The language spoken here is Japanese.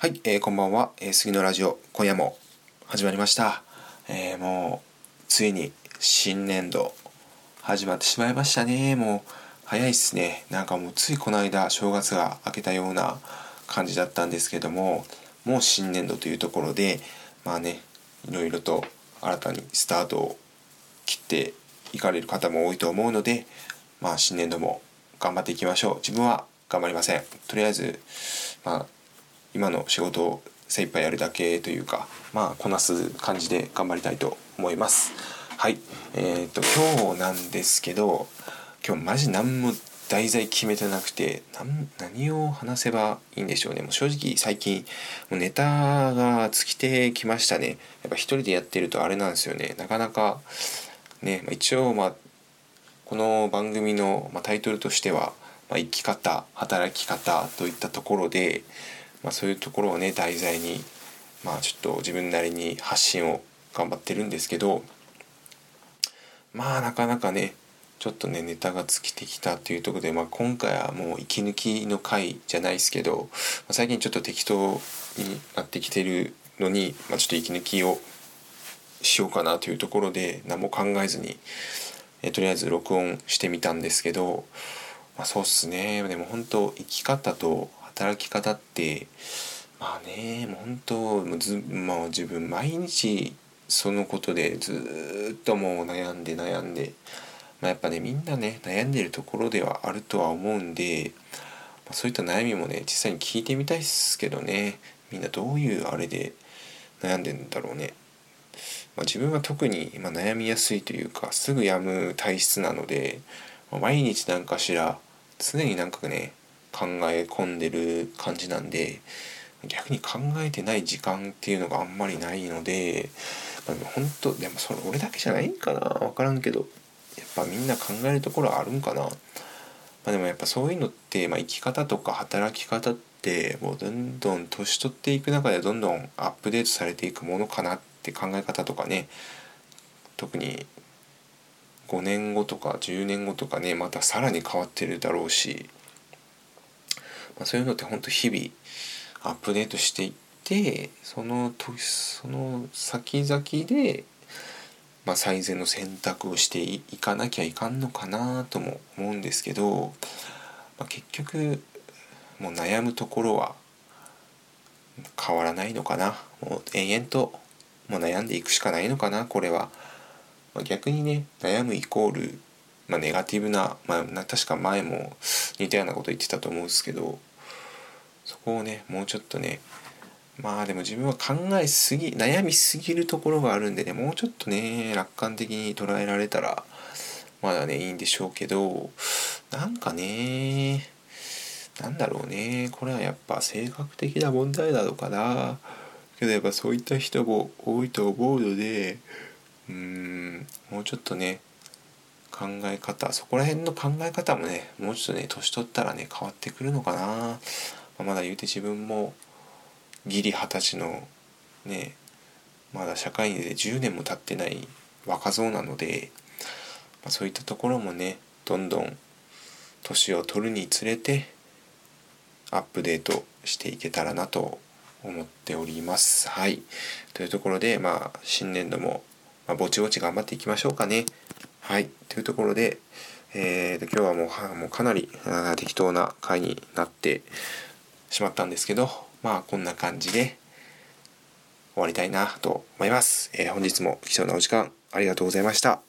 はい、えー、こんばんは、えー、杉のラジオ今夜も始まりました、えー、もうついに新年度始まってしまいましたね。もう早いっすね。なんかもうついこの間正月が明けたような感じだったんですけどももう新年度というところでまあねいろいろと新たにスタートを切っていかれる方も多いと思うのでまあ新年度も頑張っていきましょう。自分は頑張りません。とりあえずまあ今の仕事を精一杯やるだけというかまあこなす感じで頑張りたいと思います。はい。えーと、今日なんですけど今日マジ何も題材決めてなくて何を話せばいいんでしょうね。もう正直最近もうネタが尽きてきましたね。やっぱ一人でやってるとあれなんですよね。なかなかね、まあ、一応まあこの番組の、タイトルとしては、まあ、生き方働き方といったところでまあ、そういうところをね題材にまあちょっと自分なりに発信を頑張ってるんですけどまあなかなかねちょっとねネタが尽きてきたというところで、まあ、今回はもう息抜きの回じゃないですけど、まあ、最近ちょっと適当になってきてるのに、まあ、ちょっと息抜きをしようかなというところで何も考えずに、えとりあえず録音してみたんですけど、まあ、そうっすね。でも本当生き方と働き方ってまあねもう本当もうず、まあ、自分毎日そのことでずっともう悩んで悩んで、まあ、やっぱねみんなね悩んでるところではあるとは思うんで、まあ、そういった悩みもね実際に聞いてみたいっすけどねみんなどういうあれで悩んでんだろうね。まあ、自分は特に今悩みやすいというかすぐやむ体質なので、ま、毎日何かしら常になんかね考え込んでる感じなんで逆に考えてない時間っていうのがあんまりないので、まあ、本当でもそれ俺だけじゃないんかな分からんけどやっぱみんな考えるところあるんかな、まあ、でもやっぱそういうのって、まあ、生き方とか働き方ってもうどんどん年取っていく中でどんどんアップデートされていくものかなって考え方とかね。特に5年後とか10年後とかねまたさらに変わってるだろうし。まあ、そういうのってほんと日々アップデートしていってそのその先々で、まあ、最善の選択をしていかなきゃいかんのかなとも思うんですけど、まあ、結局もう悩むところは変わらないのかな。もう延々ともう悩んでいくしかないのかなこれは、ま、逆にね悩むイコール、まあ、ネガティブな,、まあ、確か前も似たようなこと言ってたと思うんですけどそこをねもうちょっとねまあでも自分は考えすぎ悩みすぎるところがあるんでねもうちょっとね楽観的に捉えられたらまだねいいんでしょうけどなんかねなんだろうねこれはやっぱ性格的な問題なのかな。けどやっぱそういった人も多いと思うのでうーんもうちょっとね考え方そこら辺の考え方もねもうちょっとね年取ったらね変わってくるのかな。まだ言うて自分もギリ二十歳のねまだ社会に出て10年も経ってない若造なので、まあ、そういったところもねどんどん年を取るにつれてアップデートしていけたらなと思っております。はい。というところで、まあ、新年度も、まあ、ぼちぼち頑張っていきましょうかね。はい。というところで、えー、今日はもうはもうかなり適当な回になってしまったんですけど、まあこんな感じで終わりたいなと思います。えー、本日も貴重なお時間ありがとうございました。